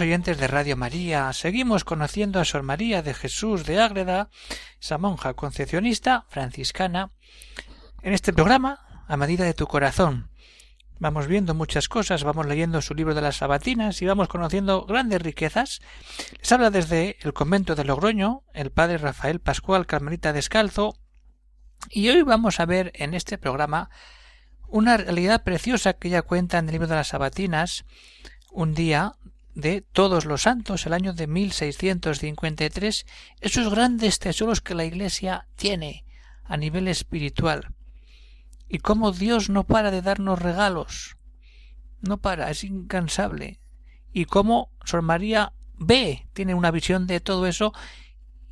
Oyentes de Radio María, seguimos conociendo a Sor María de Jesús de Ágreda, esa monja concepcionista franciscana, en este programa, a medida de tu corazón. Vamos viendo muchas cosas, vamos leyendo su libro de las sabatinas y vamos conociendo grandes riquezas. Les habla desde el convento de Logroño el padre Rafael Pascual Carmelita Descalzo y hoy vamos a ver en este programa una realidad preciosa que ella cuenta en el libro de las sabatinas un día de todos los santos, el año de 1653, esos grandes tesoros que la Iglesia tiene a nivel espiritual. Y cómo Dios no para de darnos regalos. No para, es incansable. Y cómo Sor María ve, tiene una visión de todo eso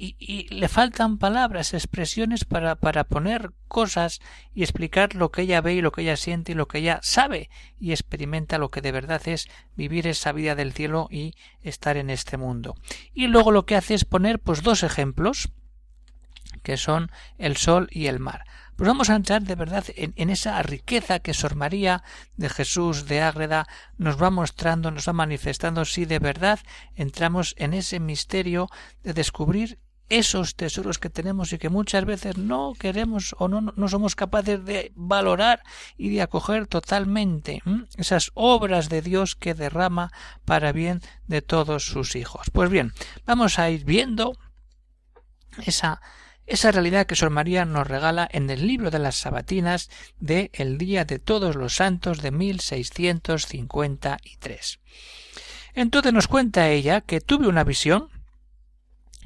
y, le faltan palabras, expresiones para, para poner cosas y explicar lo que ella ve y lo que ella siente y lo que ella sabe y experimenta lo que de verdad es vivir esa vida del cielo y estar en este mundo. Y luego lo que hace es poner pues dos ejemplos que son el sol y el mar. Pues vamos a entrar de verdad en, en, esa riqueza que Sor María de Jesús de Ágreda nos va mostrando, nos va manifestando, si de verdad entramos en ese misterio de descubrir esos tesoros que tenemos y que muchas veces no queremos o no, no somos capaces de valorar y de acoger totalmente esas obras de Dios que derrama para bien de todos sus hijos. Pues bien, vamos a ir viendo esa esa realidad que Sor María nos regala en el libro de las Sabatinas de el Día de Todos los Santos de 1653. Entonces nos cuenta ella que tuve una visión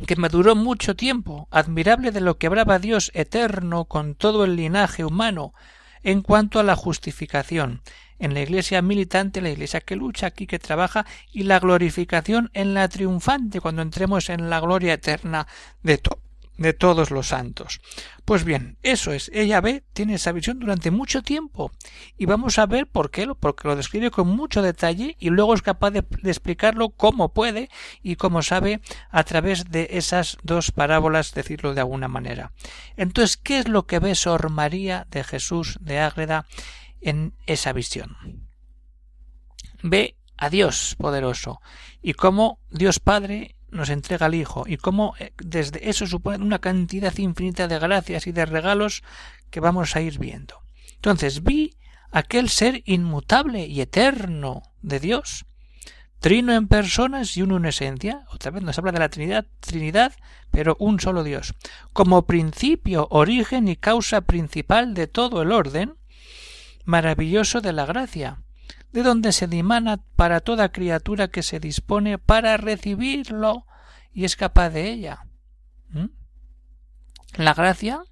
que me duró mucho tiempo, admirable de lo que hablaba Dios eterno con todo el linaje humano en cuanto a la justificación, en la iglesia militante, la iglesia que lucha aquí, que trabaja, y la glorificación en la triunfante, cuando entremos en la gloria eterna de, todo de todos los santos. Pues bien, eso es, ella ve, tiene esa visión durante mucho tiempo y vamos a ver por qué, porque lo describe con mucho detalle y luego es capaz de, explicarlo como puede y como sabe a través de esas dos parábolas, decirlo de alguna manera. Entonces, ¿qué es lo que ve Sor María de Jesús de Ágreda en esa visión? Ve a Dios poderoso y cómo Dios Padre nos entrega al Hijo y cómo eh, desde eso supone una cantidad infinita de gracias y de regalos que vamos a ir viendo. Entonces vi aquel ser inmutable y eterno de Dios, trino en personas y uno en esencia, otra vez nos habla de la Trinidad, Trinidad, pero un solo Dios, como principio, origen y causa principal de todo el orden, maravilloso de la gracia, de donde se dimana para toda criatura que se dispone para recibirlo y es capaz de ella. ¿Mm? La gracia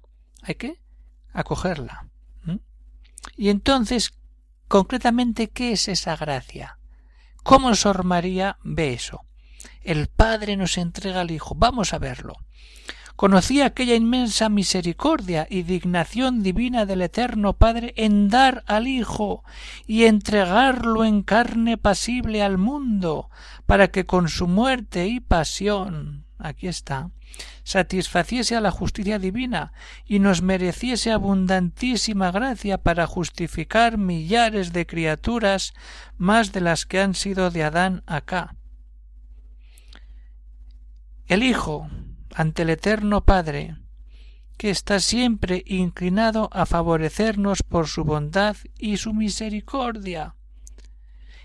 hay que acogerla. ¿Mm? Y entonces, concretamente, ¿qué es esa gracia? ¿Cómo Sor María ve eso? El Padre nos entrega al Hijo. Vamos a verlo conocía aquella inmensa misericordia y dignación divina del Eterno Padre en dar al Hijo y entregarlo en carne pasible al mundo, para que con su muerte y pasión aquí está satisfaciese a la justicia divina y nos mereciese abundantísima gracia para justificar millares de criaturas más de las que han sido de Adán acá. El Hijo, ante el Eterno Padre, que está siempre inclinado a favorecernos por su bondad y su misericordia.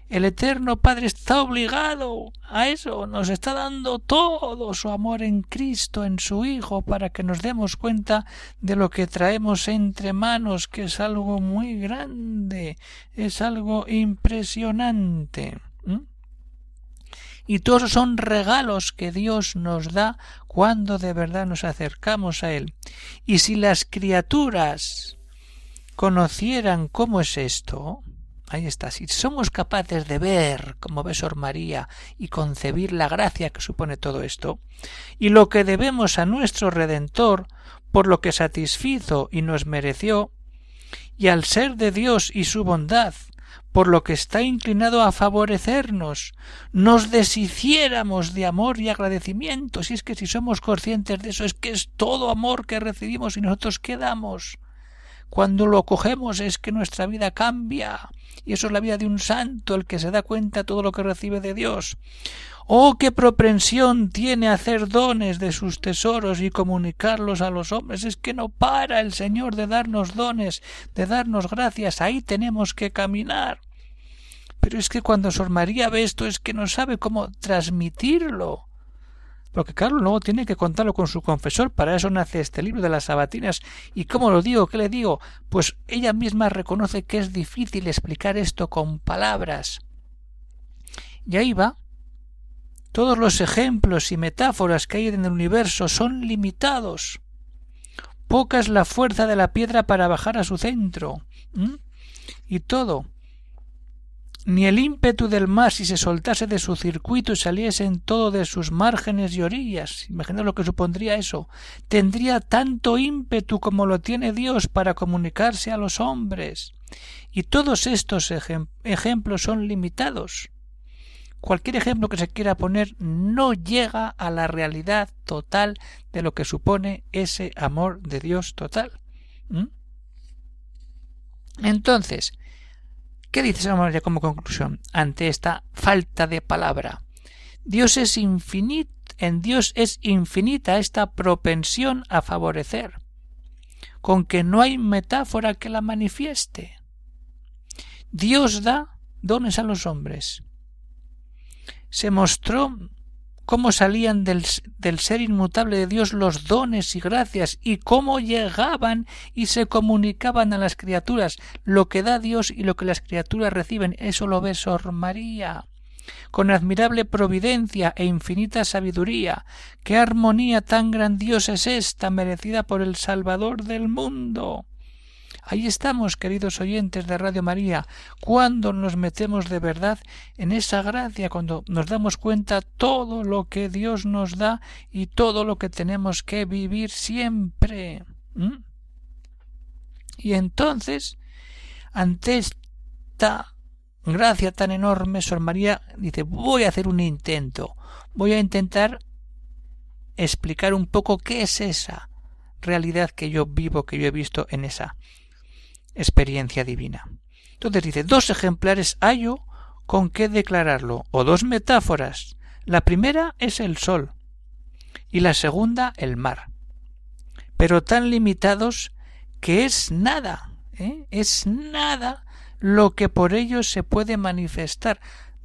El Eterno Padre está obligado a eso, nos está dando todo su amor en Cristo, en su Hijo, para que nos demos cuenta de lo que traemos entre manos, que es algo muy grande, es algo impresionante y todos son regalos que Dios nos da cuando de verdad nos acercamos a Él. Y si las criaturas conocieran cómo es esto, Ahí está. Si somos capaces de ver como ve Sor María y concebir la gracia que supone todo esto, y lo que debemos a nuestro Redentor por lo que satisfizo y nos mereció, y al ser de Dios y su bondad, por lo que está inclinado a favorecernos, nos deshiciéramos de amor y agradecimiento, si es que si somos conscientes de eso, es que es todo amor que recibimos y nosotros quedamos. Cuando lo cogemos es que nuestra vida cambia, y eso es la vida de un santo, el que se da cuenta todo lo que recibe de Dios. Oh, qué propensión tiene hacer dones de sus tesoros y comunicarlos a los hombres. Es que no para el Señor de darnos dones, de darnos gracias. Ahí tenemos que caminar. Pero es que cuando Sor María ve esto es que no sabe cómo transmitirlo. Porque claro, luego tiene que contarlo con su confesor, para eso nace este libro de las sabatinas. ¿Y cómo lo digo? ¿Qué le digo? Pues ella misma reconoce que es difícil explicar esto con palabras. Y ahí va. Todos los ejemplos y metáforas que hay en el universo son limitados. Poca es la fuerza de la piedra para bajar a su centro. Y todo, ni el ímpetu del mar si se soltase de su circuito y saliese en todo de sus márgenes y orillas, imagina lo que supondría eso, tendría tanto ímpetu como lo tiene Dios para comunicarse a los hombres. Y todos estos ejemplos son limitados. Cualquier ejemplo que se quiera poner no llega a la realidad total de lo que supone ese amor de Dios total. Entonces, ¿Qué dice San María como conclusión ante esta falta de palabra? Dios es infinito, en Dios es infinita esta propensión a favorecer, con que no hay metáfora que la manifieste. Dios da dones a los hombres. Se mostró cómo salían del, ser inmutable de Dios los dones y gracias y cómo llegaban y se comunicaban a las criaturas. Lo que da Dios y lo que las criaturas reciben, eso lo ve Sor María. Con admirable providencia e infinita sabiduría, qué armonía tan grandiosa es esta merecida por el Salvador del mundo. Ahí estamos, queridos oyentes de Radio María, cuando nos metemos de verdad en esa gracia, cuando nos damos cuenta todo lo que Dios nos da y todo lo que tenemos que vivir siempre. Y entonces, ante esta gracia tan enorme, Sor María dice, voy a hacer un intento, voy a intentar explicar un poco qué es esa realidad que yo vivo, que yo he visto en esa experiencia divina. Entonces dice, dos ejemplares hallo con qué declararlo, o dos metáforas. La primera es el sol y la segunda el mar, pero tan limitados que es nada, ¿eh? es nada lo que por ellos se puede manifestar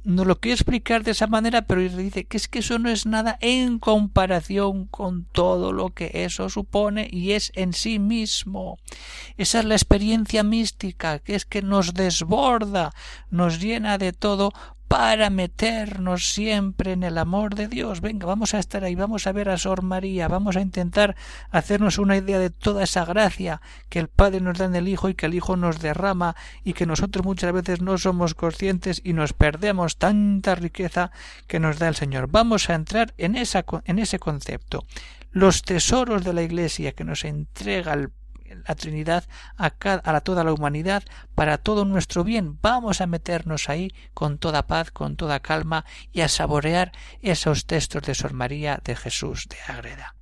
no lo quiero explicar de esa manera, pero dice que es que eso no es nada en comparación con todo lo que eso supone y es en sí mismo. Esa es la experiencia mística, que es que nos desborda, nos llena de todo para meternos siempre en el amor de Dios. Venga, vamos a estar ahí, vamos a ver a Sor María, vamos a intentar hacernos una idea de toda esa gracia que el Padre nos da en el Hijo y que el Hijo nos derrama y que nosotros muchas veces no somos conscientes y nos perdemos tanta riqueza que nos da el Señor. Vamos a entrar en, esa, en ese concepto. Los tesoros de la Iglesia que nos entrega el la Trinidad a, toda la humanidad para todo nuestro bien. Vamos a meternos ahí con toda paz, con toda calma y a saborear esos textos de Sor María de Jesús de Agreda.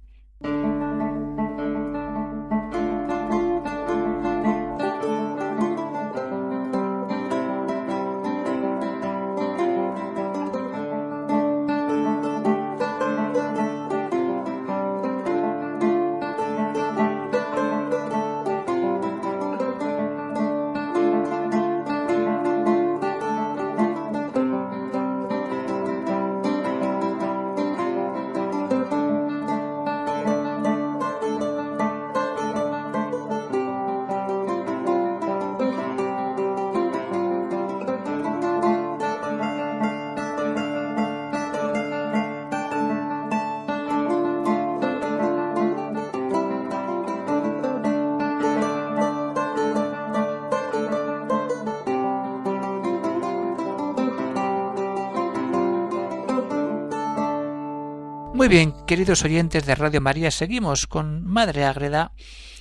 Muy bien, queridos oyentes de Radio María, seguimos con Madre Ágreda,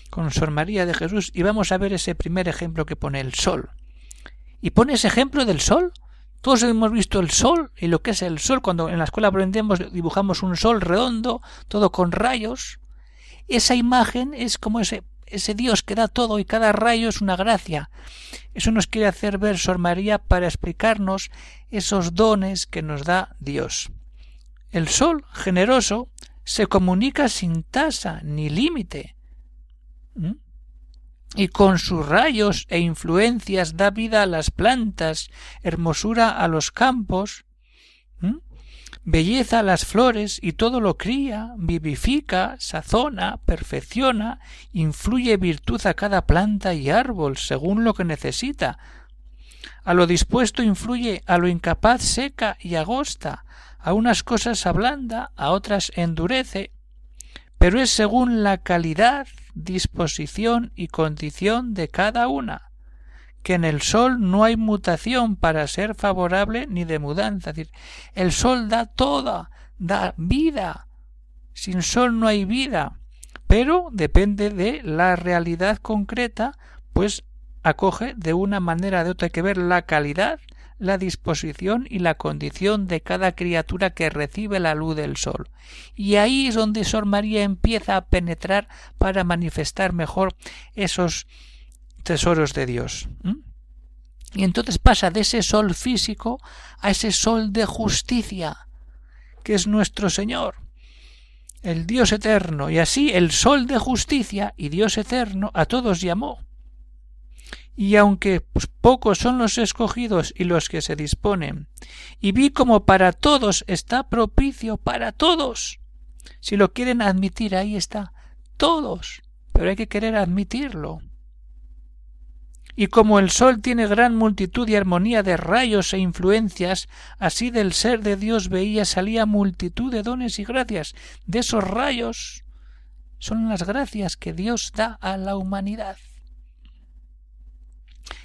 con Sor María de Jesús, y vamos a ver ese primer ejemplo que pone el sol. Y pone ese ejemplo del sol. Todos hemos visto el sol y lo que es el sol. Cuando en la escuela aprendemos, dibujamos un sol redondo, todo con rayos. Esa imagen es como ese, ese Dios que da todo y cada rayo es una gracia. Eso nos quiere hacer ver Sor María para explicarnos esos dones que nos da Dios. El sol generoso se comunica sin tasa ni límite. Y con sus rayos e influencias da vida a las plantas, hermosura a los campos, belleza a las flores y todo lo cría, vivifica, sazona, perfecciona, influye virtud a cada planta y árbol según lo que necesita. A lo dispuesto influye, a lo incapaz seca y agosta, a unas cosas ablanda, a otras endurece, pero es según la calidad, disposición y condición de cada una, que en el sol no hay mutación para ser favorable ni de mudanza. Es decir, el sol da toda, da vida. Sin sol no hay vida, pero depende de la realidad concreta, pues acoge de una manera o de otra. Hay que ver la calidad la disposición y la condición de cada criatura que recibe la luz del sol. Y ahí es donde Sor María empieza a penetrar para manifestar mejor esos tesoros de Dios. Y entonces pasa de ese sol físico a ese sol de justicia, que es nuestro Señor, el Dios eterno, y así el sol de justicia y Dios eterno a todos llamó y aunque pues, pocos son los escogidos y los que se disponen, y vi como para todos está propicio para todos. Si lo quieren admitir, ahí está, todos, pero hay que querer admitirlo. Y como el sol tiene gran multitud y armonía de rayos e influencias, así del ser de Dios veía salía multitud de dones y gracias. De esos rayos son las gracias que Dios da a la humanidad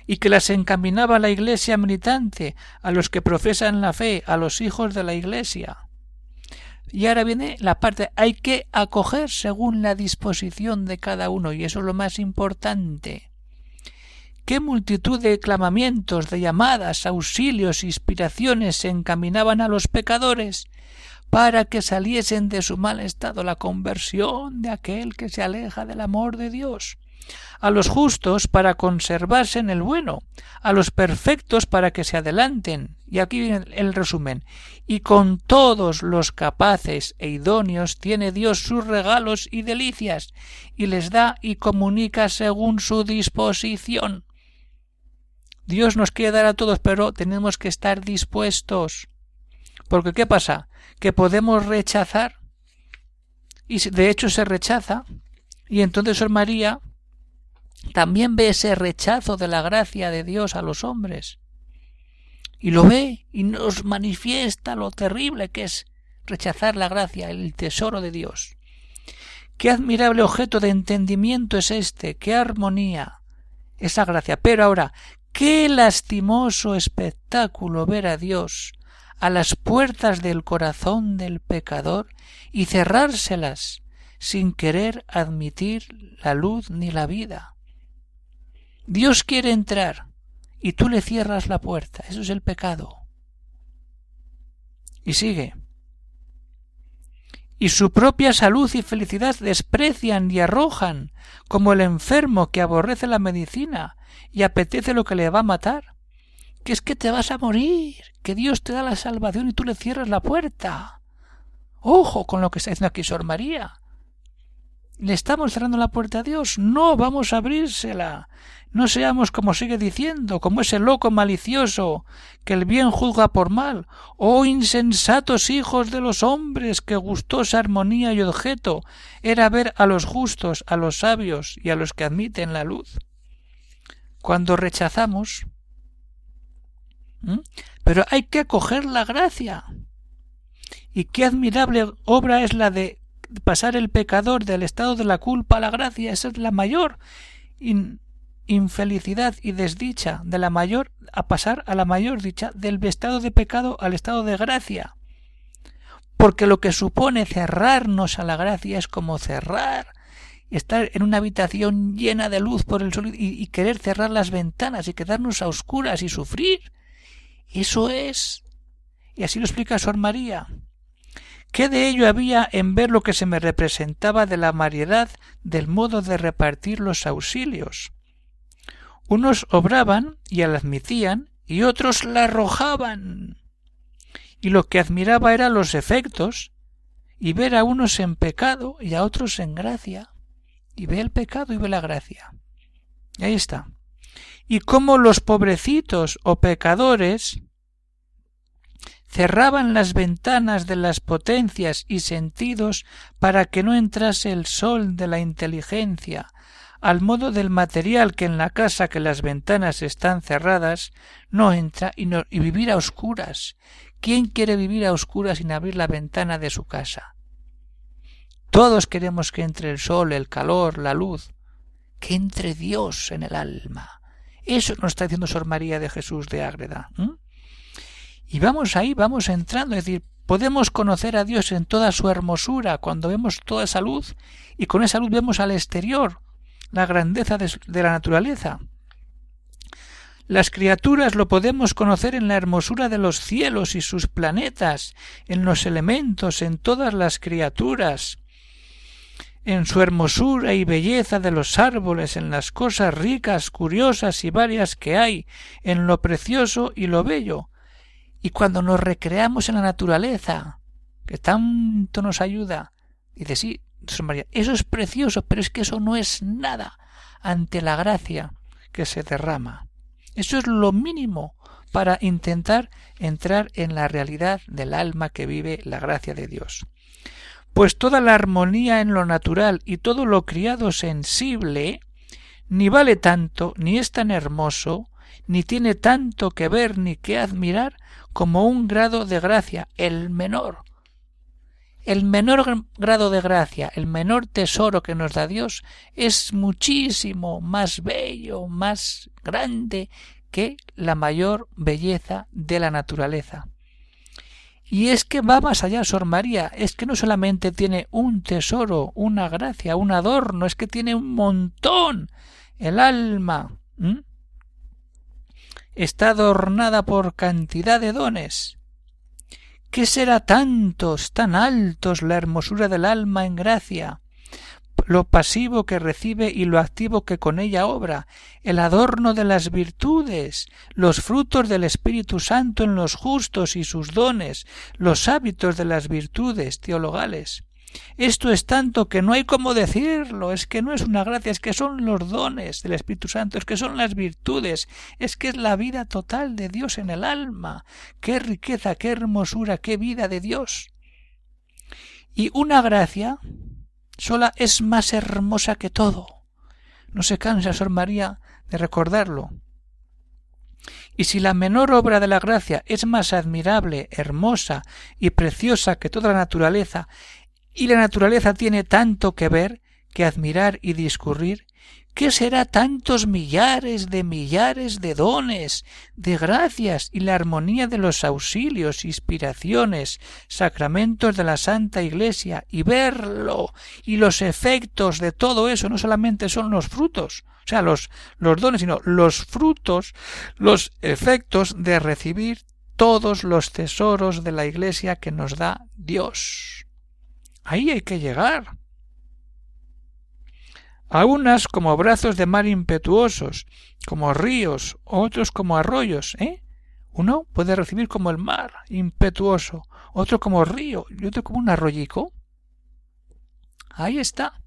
y que las encaminaba la Iglesia militante, a los que profesan la fe, a los hijos de la Iglesia. Y ahora viene la parte hay que acoger según la disposición de cada uno, y eso es lo más importante. Qué multitud de clamamientos, de llamadas, auxilios, inspiraciones se encaminaban a los pecadores para que saliesen de su mal estado la conversión de aquel que se aleja del amor de Dios a los justos para conservarse en el bueno, a los perfectos para que se adelanten. Y aquí viene el resumen. Y con todos los capaces e idóneos tiene Dios sus regalos y delicias, y les da y comunica según su disposición. Dios nos quiere dar a todos, pero tenemos que estar dispuestos. Porque ¿qué pasa? Que podemos rechazar, y de hecho se rechaza, y entonces Sor María también ve ese rechazo de la gracia de Dios a los hombres. Y lo ve y nos manifiesta lo terrible que es rechazar la gracia, el tesoro de Dios. Qué admirable objeto de entendimiento es este, qué armonía, esa gracia. Pero ahora, qué lastimoso espectáculo ver a Dios a las puertas del corazón del pecador y cerrárselas sin querer admitir la luz ni la vida. Dios quiere entrar y tú le cierras la puerta. Eso es el pecado. Y sigue. Y su propia salud y felicidad desprecian y arrojan, como el enfermo que aborrece la medicina y apetece lo que le va a matar. Que es que te vas a morir, que Dios te da la salvación y tú le cierras la puerta. Ojo con lo que está diciendo aquí Sor María. ¿Le estamos cerrando la puerta a Dios? No, vamos a abrírsela. No seamos como sigue diciendo, como ese loco malicioso, que el bien juzga por mal. Oh insensatos hijos de los hombres, que gustosa armonía y objeto era ver a los justos, a los sabios y a los que admiten la luz. Cuando rechazamos. Pero hay que acoger la gracia. Y qué admirable obra es la de pasar el pecador del estado de la culpa a la gracia, esa es la mayor infelicidad y desdicha de la mayor a pasar a la mayor dicha del estado de pecado al estado de gracia. porque lo que supone cerrarnos a la gracia es como cerrar estar en una habitación llena de luz por el sol y, y, querer cerrar las ventanas y quedarnos a oscuras y sufrir. Eso es. Y así lo explica Sor María. ¿Qué de ello había en ver lo que se me representaba de la variedad del modo de repartir los auxilios? Unos obraban y la admitían y otros la arrojaban. Y lo que admiraba era los efectos y ver a unos en pecado y a otros en gracia. Y ve el pecado y ve la gracia. Y ahí está. Y cómo los pobrecitos o pecadores cerraban las ventanas de las potencias y sentidos para que no entrase el sol de la inteligencia, al modo del material que en la casa que las ventanas están cerradas no entra y, no, y vivir a oscuras. ¿Quién quiere vivir a oscuras sin abrir la ventana de su casa? Todos queremos que entre el sol, el calor, la luz, que entre Dios en el alma. Eso nos está diciendo Sor María de Jesús de Ágreda. Y vamos ahí, vamos entrando, es decir, podemos conocer a Dios en toda su hermosura cuando vemos toda esa luz y con esa luz vemos al exterior la grandeza de, de la naturaleza. Las criaturas lo podemos conocer en la hermosura de los cielos y sus planetas, en los elementos, en todas las criaturas, en su hermosura y belleza de los árboles, en las cosas ricas, curiosas y varias que hay, en lo precioso y lo bello, y cuando nos recreamos en la naturaleza, que tanto nos ayuda, dice sí, María, eso es precioso, pero es que eso no es nada ante la gracia que se derrama. Eso es lo mínimo para intentar entrar en la realidad del alma que vive la gracia de Dios. Pues toda la armonía en lo natural y todo lo criado sensible ni vale tanto, ni es tan hermoso, ni tiene tanto que ver ni que admirar como un grado de gracia, el menor. El menor grado de gracia, el menor tesoro que nos da Dios es muchísimo más bello, más grande que la mayor belleza de la naturaleza. Y es que va más allá, Sor María, es que no solamente tiene un tesoro, una gracia, un adorno, es que tiene un montón. El alma está adornada por cantidad de dones. ¿Qué será tantos, tan altos la hermosura del alma en gracia? lo pasivo que recibe y lo activo que con ella obra, el adorno de las virtudes, los frutos del Espíritu Santo en los justos y sus dones, los hábitos de las virtudes teologales. Esto es tanto que no hay cómo decirlo, es que no es una gracia, es que son los dones del Espíritu Santo, es que son las virtudes, es que es la vida total de Dios en el alma. Qué riqueza, qué hermosura, qué vida de Dios. Y una gracia sola es más hermosa que todo. No se cansa Sor María de recordarlo. Y si la menor obra de la gracia es más admirable, hermosa y preciosa que toda la naturaleza, y la naturaleza tiene tanto que ver, que admirar y discurrir, ¿qué será tantos millares de millares de dones, de gracias y la armonía de los auxilios, inspiraciones, sacramentos de la Santa Iglesia, y verlo, y los efectos de todo eso no solamente son los frutos, o sea, los, los dones, sino los frutos, los efectos de recibir todos los tesoros de la Iglesia que nos da Dios. Ahí hay que llegar. A unas como brazos de mar impetuosos, como ríos, otros como arroyos, ¿eh? Uno puede recibir como el mar impetuoso, otro como río y otro como un arroyico. Ahí está.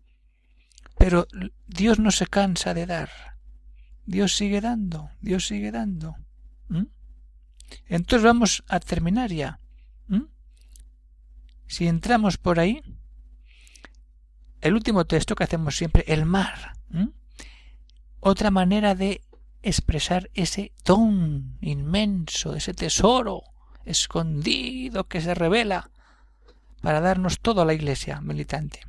Pero Dios no se cansa de dar. Dios sigue dando, Dios sigue dando. Entonces vamos a terminar ya. Si entramos por ahí, el último texto que hacemos siempre, el mar. Otra manera de expresar ese don inmenso, ese tesoro escondido que se revela para darnos todo a la iglesia militante.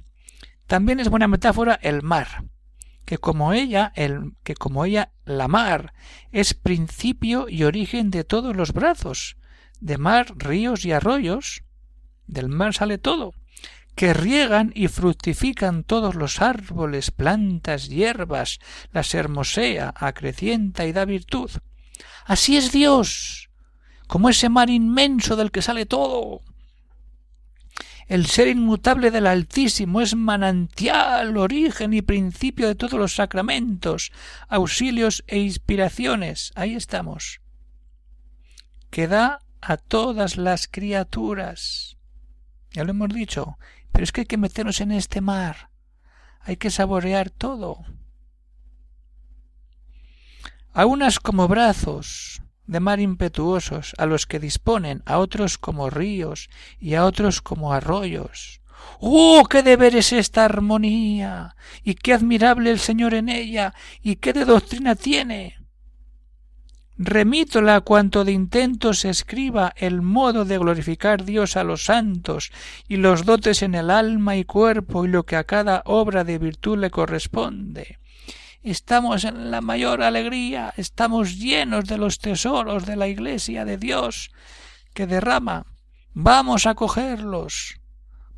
También es buena metáfora el mar, que como ella, el, que como ella, la mar, es principio y origen de todos los brazos, de mar, ríos y arroyos, del mar sale todo, que riegan y fructifican todos los árboles, plantas, hierbas, las hermosea, acrecienta y da virtud. Así es Dios, como ese mar inmenso del que sale todo. El ser inmutable del Altísimo es manantial, origen y principio de todos los sacramentos, auxilios e inspiraciones. Ahí estamos. Que da a todas las criaturas. Ya lo hemos dicho, pero es que hay que meternos en este mar. Hay que saborear todo. A unas como brazos de mar impetuosos, a los que disponen, a otros como ríos y a otros como arroyos. ¡Oh! qué de ver es esta armonía. y qué admirable el Señor en ella. y qué de doctrina tiene remítola cuanto de intento se escriba el modo de glorificar Dios a los santos y los dotes en el alma y cuerpo y lo que a cada obra de virtud le corresponde. Estamos en la mayor alegría, estamos llenos de los tesoros de la Iglesia de Dios que derrama. Vamos a cogerlos.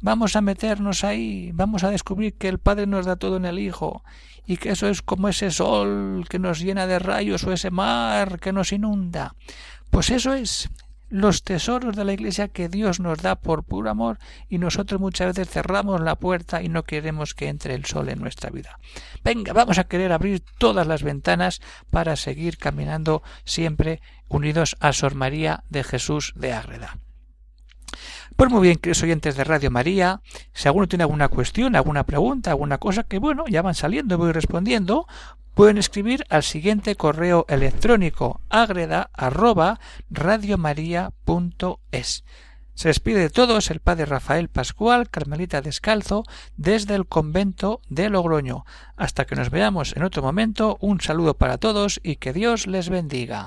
Vamos a meternos ahí, vamos a descubrir que el Padre nos da todo en el Hijo y que eso es como ese sol que nos llena de rayos o ese mar que nos inunda. Pues eso es los tesoros de la Iglesia que Dios nos da por puro amor y nosotros muchas veces cerramos la puerta y no queremos que entre el sol en nuestra vida. Venga, vamos a querer abrir todas las ventanas para seguir caminando siempre unidos a Sor María de Jesús de Ágreda. Pues muy bien, queridos oyentes de Radio María, si alguno tiene alguna cuestión, alguna pregunta, alguna cosa que, bueno, ya van saliendo y voy respondiendo, pueden escribir al siguiente correo electrónico agreda. Se despide de todos el padre Rafael Pascual, Carmelita Descalzo, desde el convento de Logroño. Hasta que nos veamos en otro momento, un saludo para todos y que Dios les bendiga.